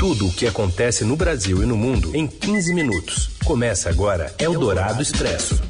Tudo o que acontece no Brasil e no mundo em 15 minutos. Começa agora Eldorado Expresso.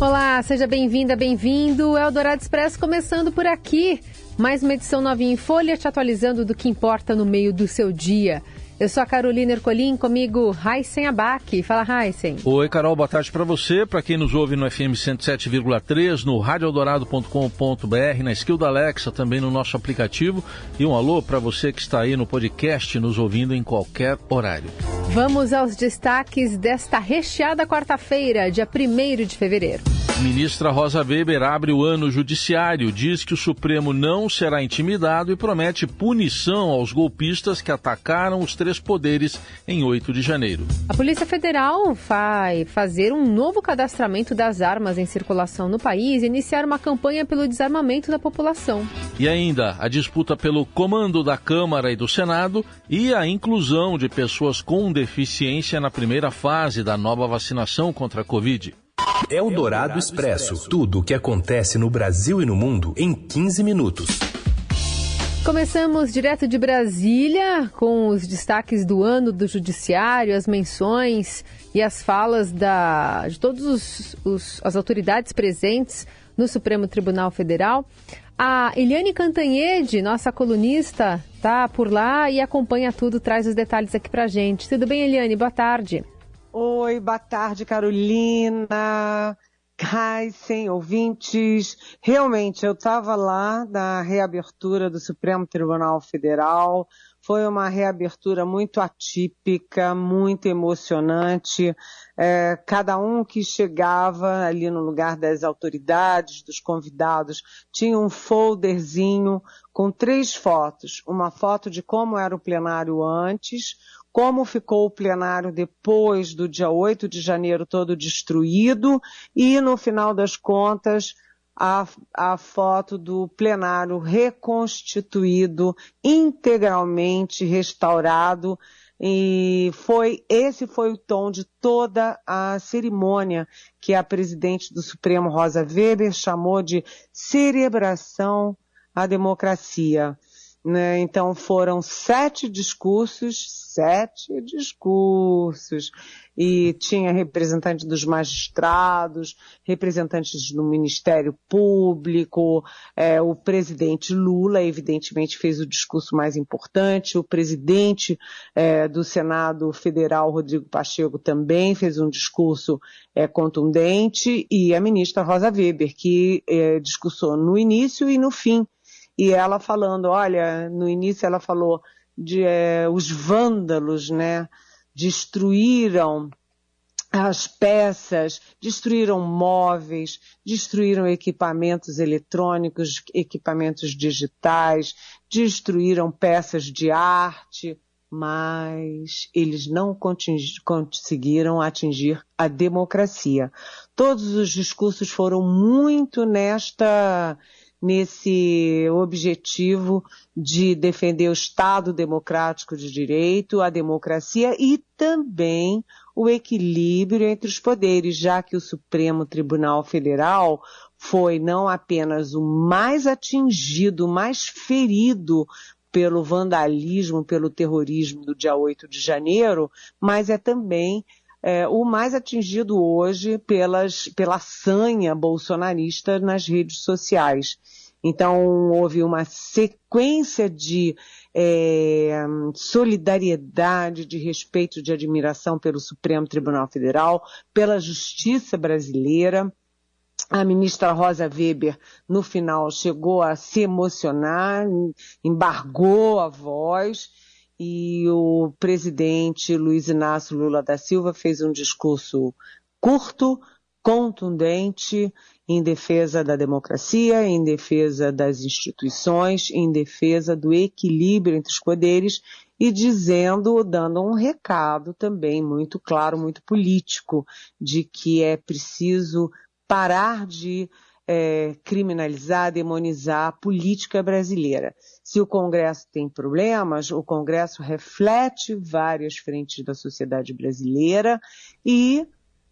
Olá, seja bem-vinda, bem-vindo. Eldorado Expresso começando por aqui. Mais uma edição novinha em folha, te atualizando do que importa no meio do seu dia. Eu sou a Carolina Ercolim, comigo Heisen Abac. Fala, Heisen. Oi, Carol, boa tarde para você. Para quem nos ouve no FM 107,3, no radioeldorado.com.br, na skill da Alexa, também no nosso aplicativo. E um alô para você que está aí no podcast, nos ouvindo em qualquer horário. Vamos aos destaques desta recheada quarta-feira, dia 1 de fevereiro. Ministra Rosa Weber abre o ano judiciário, diz que o Supremo não será intimidado e promete punição aos golpistas que atacaram os três poderes em 8 de janeiro. A Polícia Federal vai fazer um novo cadastramento das armas em circulação no país e iniciar uma campanha pelo desarmamento da população. E ainda a disputa pelo comando da Câmara e do Senado e a inclusão de pessoas com deficiência na primeira fase da nova vacinação contra a Covid. Eldorado Expresso. Tudo o que acontece no Brasil e no mundo em 15 minutos. Começamos direto de Brasília com os destaques do ano do Judiciário, as menções e as falas da, de todas as autoridades presentes no Supremo Tribunal Federal. A Eliane Cantanhede, nossa colunista, está por lá e acompanha tudo, traz os detalhes aqui para gente. Tudo bem, Eliane? Boa tarde. Oi, boa tarde, Carolina. Heisen, ouvintes. Realmente, eu estava lá na reabertura do Supremo Tribunal Federal. Foi uma reabertura muito atípica, muito emocionante. É, cada um que chegava ali no lugar das autoridades, dos convidados, tinha um folderzinho com três fotos. Uma foto de como era o plenário antes, como ficou o plenário depois do dia 8 de janeiro todo destruído e, no final das contas, a, a foto do plenário reconstituído, integralmente restaurado, e foi, esse foi o tom de toda a cerimônia que a presidente do Supremo, Rosa Weber, chamou de celebração à democracia. Né? Então foram sete discursos, sete discursos, e tinha representante dos magistrados, representantes do Ministério Público, é, o presidente Lula, evidentemente, fez o discurso mais importante, o presidente é, do Senado Federal, Rodrigo Pacheco, também fez um discurso é, contundente, e a ministra Rosa Weber, que é, discursou no início e no fim e ela falando, olha, no início ela falou de é, os vândalos, né, destruíram as peças, destruíram móveis, destruíram equipamentos eletrônicos, equipamentos digitais, destruíram peças de arte, mas eles não conseguiram atingir a democracia. Todos os discursos foram muito nesta nesse objetivo de defender o Estado democrático de direito, a democracia e também o equilíbrio entre os poderes, já que o Supremo Tribunal Federal foi não apenas o mais atingido, mais ferido pelo vandalismo, pelo terrorismo do dia 8 de janeiro, mas é também é, o mais atingido hoje pelas, pela sanha bolsonarista nas redes sociais. Então, houve uma sequência de é, solidariedade, de respeito, de admiração pelo Supremo Tribunal Federal, pela justiça brasileira. A ministra Rosa Weber, no final, chegou a se emocionar, embargou a voz e o presidente Luiz Inácio Lula da Silva fez um discurso curto, contundente, em defesa da democracia, em defesa das instituições, em defesa do equilíbrio entre os poderes e dizendo, dando um recado também muito claro, muito político, de que é preciso parar de é, criminalizar, demonizar a política brasileira. Se o Congresso tem problemas, o Congresso reflete várias frentes da sociedade brasileira e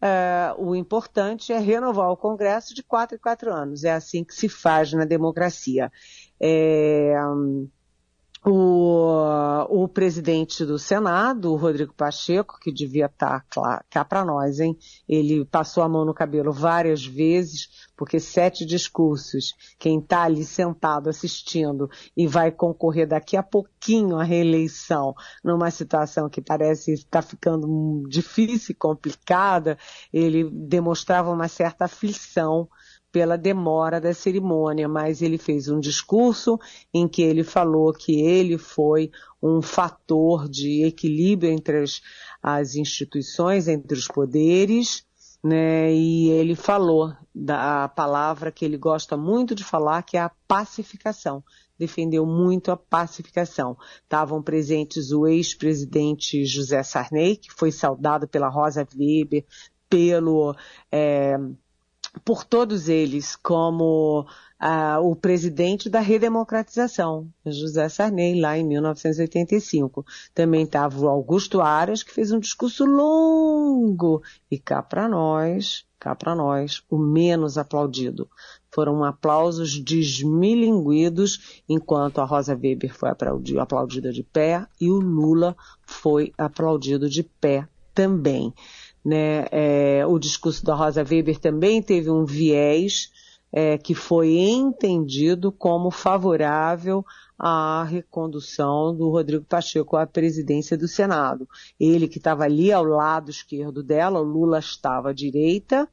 uh, o importante é renovar o Congresso de quatro em quatro anos. É assim que se faz na democracia. É, um, o presidente do Senado, o Rodrigo Pacheco, que devia estar tá cá para nós, hein? Ele passou a mão no cabelo várias vezes, porque sete discursos, quem está ali sentado assistindo e vai concorrer daqui a pouquinho à reeleição, numa situação que parece estar tá ficando difícil e complicada, ele demonstrava uma certa aflição pela demora da cerimônia, mas ele fez um discurso em que ele falou que ele foi um fator de equilíbrio entre as, as instituições, entre os poderes, né? E ele falou da palavra que ele gosta muito de falar, que é a pacificação. Defendeu muito a pacificação. Estavam presentes o ex-presidente José Sarney, que foi saudado pela Rosa Weber, pelo é, por todos eles como ah, o presidente da redemocratização, José Sarney, lá em 1985. Também estava o Augusto Aras, que fez um discurso longo, e cá para nós, cá para nós, o menos aplaudido. Foram aplausos desmilinguidos, enquanto a Rosa Weber foi aplaudida de pé e o Lula foi aplaudido de pé também. Né? É, o discurso da Rosa Weber também teve um viés é, que foi entendido como favorável à recondução do Rodrigo Pacheco à presidência do Senado. Ele que estava ali ao lado esquerdo dela, o Lula estava à direita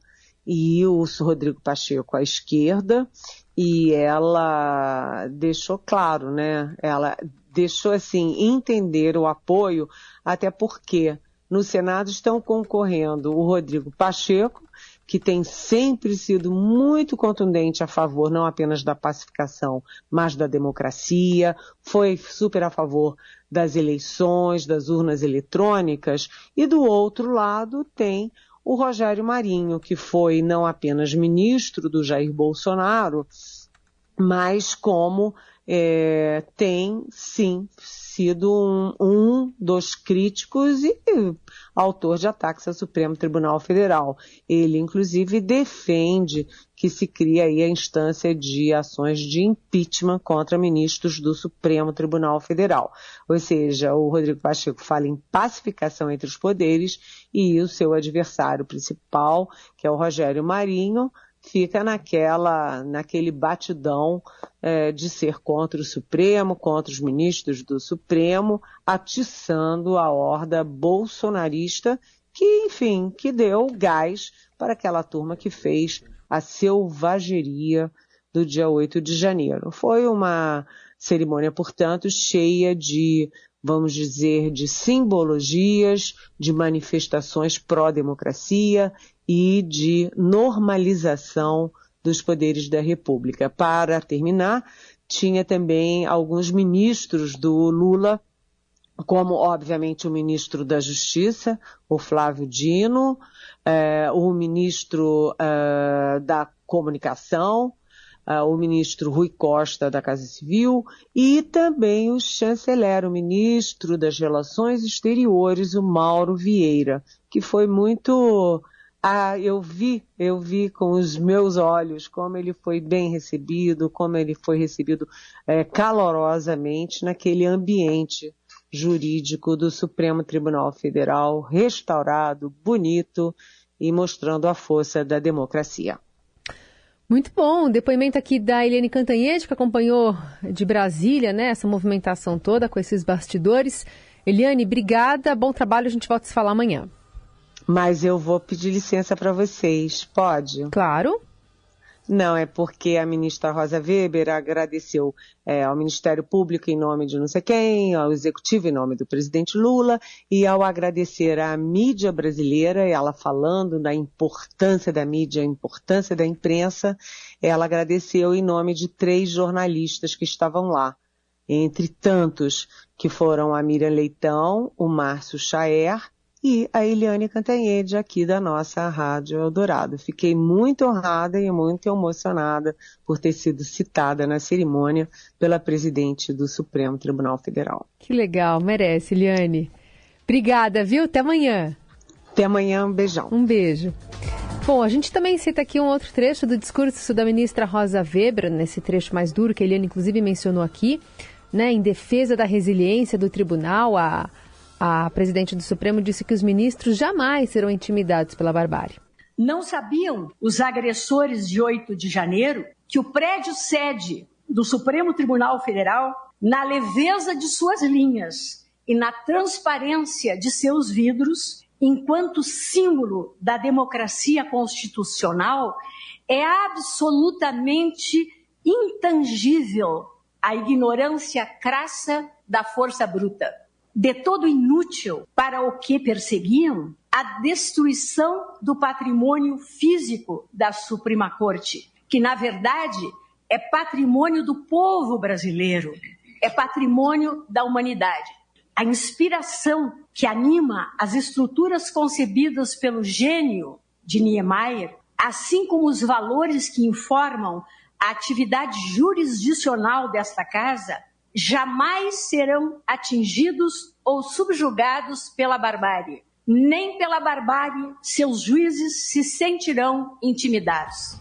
e o Rodrigo Pacheco à esquerda, e ela deixou claro, né? Ela deixou assim entender o apoio, até porque no Senado estão concorrendo o Rodrigo Pacheco, que tem sempre sido muito contundente a favor não apenas da pacificação, mas da democracia, foi super a favor das eleições, das urnas eletrônicas, e do outro lado tem o Rogério Marinho, que foi não apenas ministro do Jair Bolsonaro, mas como é, tem sim sido um, um, dos críticos e autor de ataques ao Supremo Tribunal Federal. Ele, inclusive, defende que se cria aí a instância de ações de impeachment contra ministros do Supremo Tribunal Federal. Ou seja, o Rodrigo Pacheco fala em pacificação entre os poderes e o seu adversário principal, que é o Rogério Marinho, fica naquela, naquele batidão é, de ser contra o Supremo, contra os ministros do Supremo, atiçando a horda bolsonarista que, enfim, que deu gás para aquela turma que fez a selvageria do dia 8 de janeiro. Foi uma cerimônia, portanto, cheia de, vamos dizer, de simbologias, de manifestações pró-democracia e de normalização dos poderes da República. Para terminar, tinha também alguns ministros do Lula, como obviamente o ministro da Justiça, o Flávio Dino, eh, o ministro eh, da Comunicação, uh, o ministro Rui Costa da Casa Civil e também o chanceler, o ministro das Relações Exteriores, o Mauro Vieira, que foi muito ah, eu vi, eu vi com os meus olhos como ele foi bem recebido, como ele foi recebido é, calorosamente naquele ambiente jurídico do Supremo Tribunal Federal, restaurado, bonito e mostrando a força da democracia. Muito bom. Depoimento aqui da Eliane Cantanhede, que acompanhou de Brasília, né, essa movimentação toda com esses bastidores. Eliane, obrigada. Bom trabalho. A gente volta a se falar amanhã. Mas eu vou pedir licença para vocês. Pode? Claro. Não, é porque a ministra Rosa Weber agradeceu é, ao Ministério Público em nome de não sei quem, ao Executivo em nome do presidente Lula, e ao agradecer à mídia brasileira, ela falando da importância da mídia, a importância da imprensa, ela agradeceu em nome de três jornalistas que estavam lá. Entre tantos que foram a Miriam Leitão, o Márcio Chaer e a Eliane Cantanhede aqui da nossa Rádio Eldorado. Fiquei muito honrada e muito emocionada por ter sido citada na cerimônia pela presidente do Supremo Tribunal Federal. Que legal, merece, Eliane. Obrigada, viu? Até amanhã. Até amanhã, um beijão. Um beijo. Bom, a gente também cita aqui um outro trecho do discurso da ministra Rosa Weber, nesse trecho mais duro que a Eliane inclusive mencionou aqui né, em defesa da resiliência do tribunal, a, a presidente do Supremo disse que os ministros jamais serão intimidados pela barbárie. Não sabiam os agressores de 8 de janeiro que o prédio sede do Supremo Tribunal Federal, na leveza de suas linhas e na transparência de seus vidros, enquanto símbolo da democracia constitucional, é absolutamente intangível a ignorância crassa da força bruta. De todo inútil para o que perseguiam, a destruição do patrimônio físico da Suprema Corte, que na verdade é patrimônio do povo brasileiro, é patrimônio da humanidade. A inspiração que anima as estruturas concebidas pelo gênio de Niemeyer, assim como os valores que informam a atividade jurisdicional desta casa, jamais serão atingidos ou subjugados pela barbárie. Nem pela barbárie seus juízes se sentirão intimidados.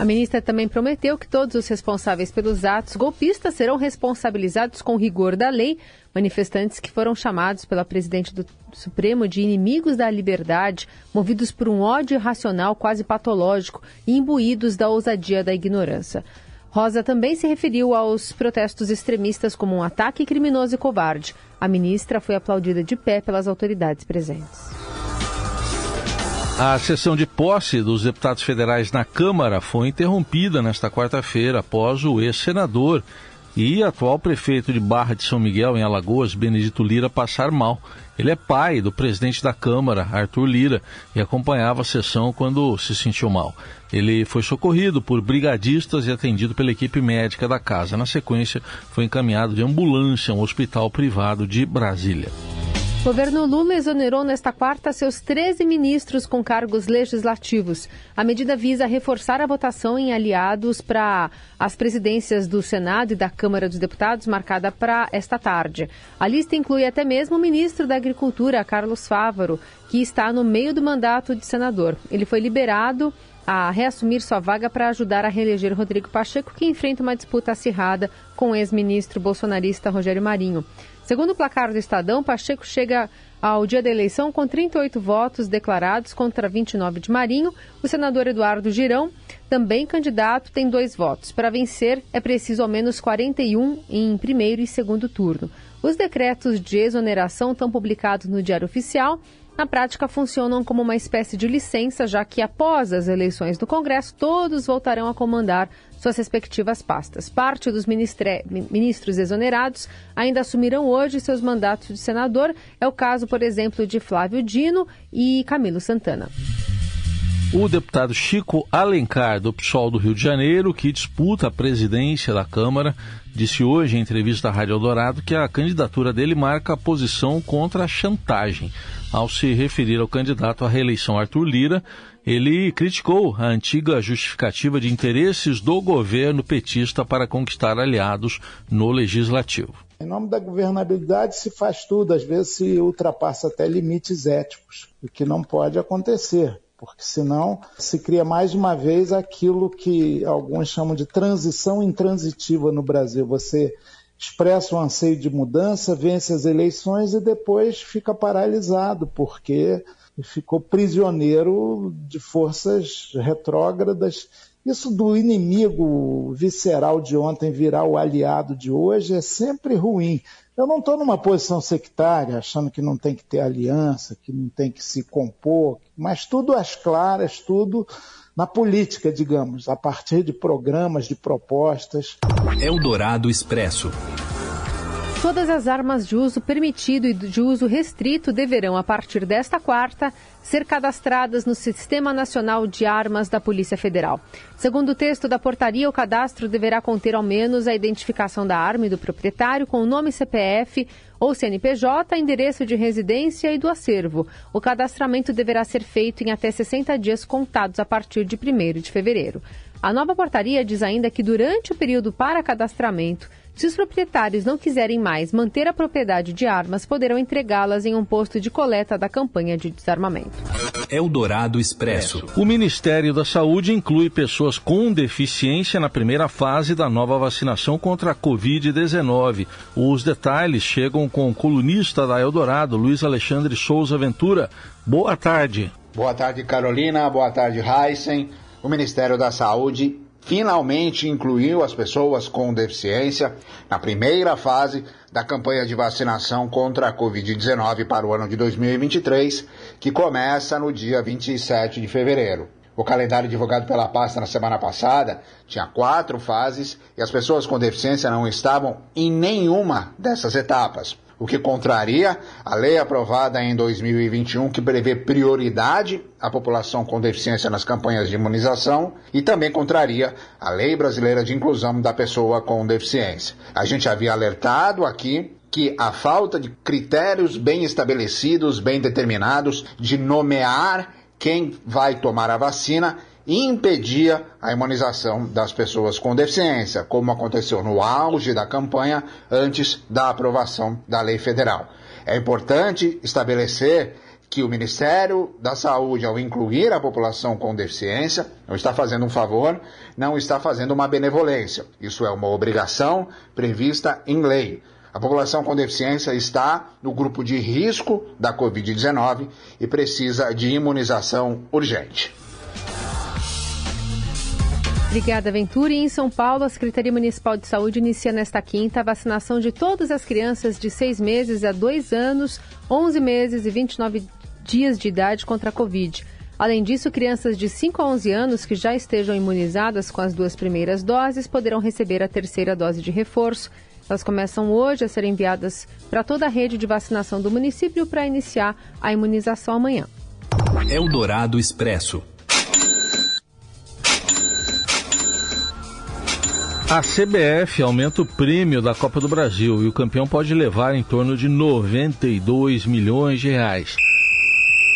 A ministra também prometeu que todos os responsáveis pelos atos golpistas serão responsabilizados com rigor da lei. Manifestantes que foram chamados pela presidente do Supremo de inimigos da liberdade, movidos por um ódio irracional quase patológico e imbuídos da ousadia da ignorância. Rosa também se referiu aos protestos extremistas como um ataque criminoso e covarde. A ministra foi aplaudida de pé pelas autoridades presentes. A sessão de posse dos deputados federais na Câmara foi interrompida nesta quarta-feira após o ex-senador e atual prefeito de Barra de São Miguel, em Alagoas, Benedito Lira, passar mal. Ele é pai do presidente da Câmara, Arthur Lira, e acompanhava a sessão quando se sentiu mal. Ele foi socorrido por brigadistas e atendido pela equipe médica da casa. Na sequência, foi encaminhado de ambulância a um hospital privado de Brasília. Governo Lula exonerou nesta quarta seus 13 ministros com cargos legislativos. A medida visa reforçar a votação em aliados para as presidências do Senado e da Câmara dos Deputados, marcada para esta tarde. A lista inclui até mesmo o ministro da Agricultura, Carlos Fávaro, que está no meio do mandato de senador. Ele foi liberado a reassumir sua vaga para ajudar a reeleger Rodrigo Pacheco, que enfrenta uma disputa acirrada com o ex-ministro bolsonarista Rogério Marinho. Segundo o placar do Estadão, Pacheco chega ao dia da eleição com 38 votos declarados contra 29 de Marinho. O senador Eduardo Girão, também candidato, tem dois votos. Para vencer, é preciso ao menos 41 em primeiro e segundo turno. Os decretos de exoneração estão publicados no Diário Oficial na prática funcionam como uma espécie de licença, já que após as eleições do Congresso, todos voltarão a comandar suas respectivas pastas. Parte dos ministros exonerados ainda assumirão hoje seus mandatos de senador. É o caso, por exemplo, de Flávio Dino e Camilo Santana. O deputado Chico Alencar, do PSOL do Rio de Janeiro, que disputa a presidência da Câmara, disse hoje em entrevista à Rádio Eldorado que a candidatura dele marca a posição contra a chantagem. Ao se referir ao candidato à reeleição Arthur Lira, ele criticou a antiga justificativa de interesses do governo petista para conquistar aliados no legislativo. Em nome da governabilidade se faz tudo, às vezes se ultrapassa até limites éticos, o que não pode acontecer porque senão se cria mais uma vez aquilo que alguns chamam de transição intransitiva no Brasil. Você expressa um anseio de mudança, vence as eleições e depois fica paralisado, porque ficou prisioneiro de forças retrógradas. Isso do inimigo visceral de ontem virar o aliado de hoje é sempre ruim. Eu não estou numa posição sectária, achando que não tem que ter aliança, que não tem que se compor, mas tudo às claras, tudo na política, digamos, a partir de programas, de propostas. Eldorado Expresso. Todas as armas de uso permitido e de uso restrito deverão, a partir desta quarta, ser cadastradas no Sistema Nacional de Armas da Polícia Federal. Segundo o texto da portaria, o cadastro deverá conter ao menos a identificação da arma e do proprietário com o nome CPF ou CNPJ, endereço de residência e do acervo. O cadastramento deverá ser feito em até 60 dias contados a partir de 1 de fevereiro. A nova portaria diz ainda que durante o período para cadastramento, se os proprietários não quiserem mais manter a propriedade de armas, poderão entregá-las em um posto de coleta da campanha de desarmamento. Eldorado Expresso. O Ministério da Saúde inclui pessoas com deficiência na primeira fase da nova vacinação contra a Covid-19. Os detalhes chegam com o colunista da Eldorado, Luiz Alexandre Souza Ventura. Boa tarde. Boa tarde, Carolina. Boa tarde, Heisen. O Ministério da Saúde finalmente incluiu as pessoas com deficiência na primeira fase da campanha de vacinação contra a Covid-19 para o ano de 2023, que começa no dia 27 de fevereiro. O calendário divulgado pela pasta na semana passada tinha quatro fases e as pessoas com deficiência não estavam em nenhuma dessas etapas o que contraria a lei aprovada em 2021 que prevê prioridade à população com deficiência nas campanhas de imunização e também contraria a lei brasileira de inclusão da pessoa com deficiência. A gente havia alertado aqui que a falta de critérios bem estabelecidos, bem determinados, de nomear quem vai tomar a vacina impedia a imunização das pessoas com deficiência, como aconteceu no auge da campanha antes da aprovação da lei federal. É importante estabelecer que o Ministério da Saúde, ao incluir a população com deficiência, não está fazendo um favor, não está fazendo uma benevolência. Isso é uma obrigação prevista em lei. A população com deficiência está no grupo de risco da Covid-19 e precisa de imunização urgente. Obrigada, Ventura. E em São Paulo, a Secretaria Municipal de Saúde inicia nesta quinta a vacinação de todas as crianças de 6 meses a 2 anos, 11 meses e 29 dias de idade contra a Covid. Além disso, crianças de 5 a 11 anos que já estejam imunizadas com as duas primeiras doses poderão receber a terceira dose de reforço. Elas começam hoje a ser enviadas para toda a rede de vacinação do município para iniciar a imunização amanhã. Eldorado Expresso. A CBF aumenta o prêmio da Copa do Brasil e o campeão pode levar em torno de 92 milhões de reais.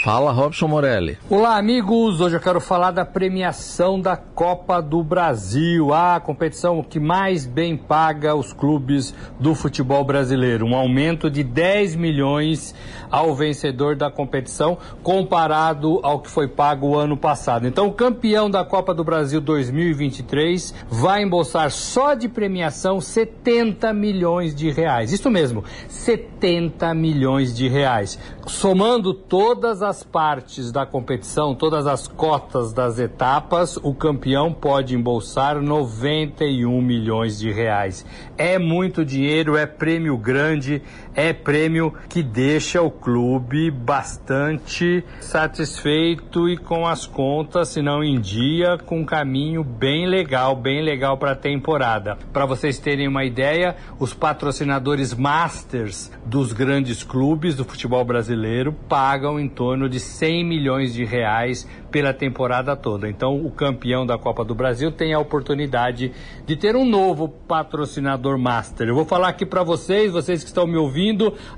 Fala, Robson Morelli. Olá, amigos. Hoje eu quero falar da premiação da Copa do Brasil, a competição que mais bem paga os clubes do futebol brasileiro. Um aumento de 10 milhões ao vencedor da competição, comparado ao que foi pago o ano passado. Então, o campeão da Copa do Brasil 2023 vai embolsar só de premiação 70 milhões de reais. Isso mesmo, 70 milhões de reais. Somando todas as partes da competição, todas as cotas das etapas, o campeão pode embolsar 91 milhões de reais. É muito dinheiro, é prêmio grande, é prêmio que deixa o clube bastante satisfeito e com as contas, se não em dia, com um caminho bem legal, bem legal para a temporada. Para vocês terem uma ideia, os patrocinadores masters dos grandes clubes do futebol brasileiro pagam em torno de 100 milhões de reais pela temporada toda. Então, o campeão da Copa do Brasil tem a oportunidade de ter um novo patrocinador master. Eu vou falar aqui para vocês, vocês que estão me ouvindo,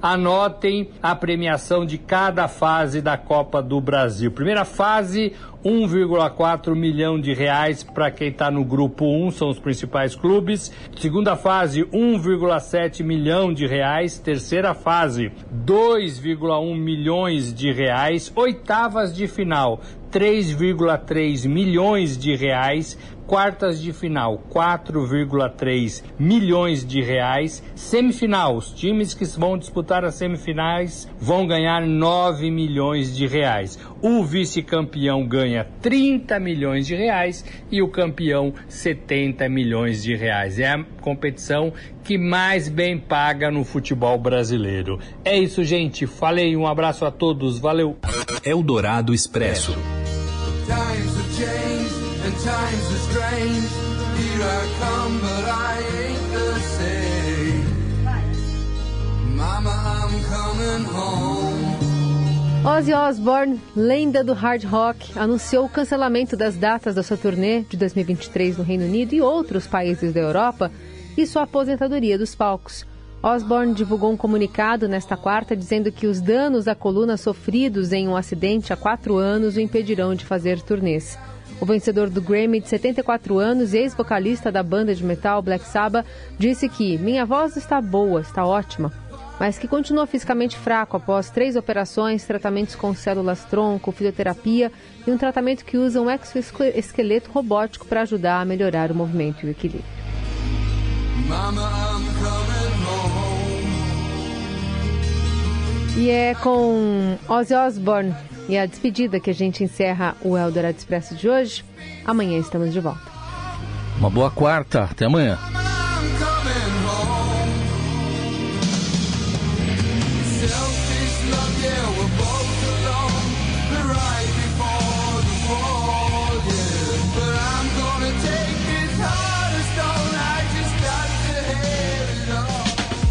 anotem a premiação de cada fase da Copa do Brasil. Primeira fase, 1,4 milhão de reais para quem está no grupo 1, são os principais clubes. Segunda fase, 1,7 milhão de reais. Terceira fase, 2,1 milhões de reais. Oitavas de final, 3,3 milhões de reais, quartas de final 4,3 milhões de reais, semifinal, os times que vão disputar as semifinais vão ganhar 9 milhões de reais. O vice-campeão ganha 30 milhões de reais e o campeão 70 milhões de reais. É a competição que mais bem paga no futebol brasileiro. É isso, gente. Falei, um abraço a todos. Valeu. Eldorado Expresso. Times have changed I come, but I ain't the same. Mama, I'm coming home. Ozzy Osbourne, lenda do hard rock, anunciou o cancelamento das datas da sua turnê de 2023 no Reino Unido e outros países da Europa e sua aposentadoria dos palcos. Osborne divulgou um comunicado nesta quarta dizendo que os danos à coluna sofridos em um acidente há quatro anos o impedirão de fazer turnês. O vencedor do Grammy de 74 anos e ex-vocalista da banda de metal Black Sabbath disse que minha voz está boa, está ótima. mas que continua fisicamente fraco após três operações, tratamentos com células-tronco, fisioterapia e um tratamento que usa um exoesqueleto robótico para ajudar a melhorar o movimento e o equilíbrio. E é com Ozzy Osbourne e a despedida que a gente encerra o Eldorado Expresso de hoje. Amanhã estamos de volta. Uma boa quarta. Até amanhã.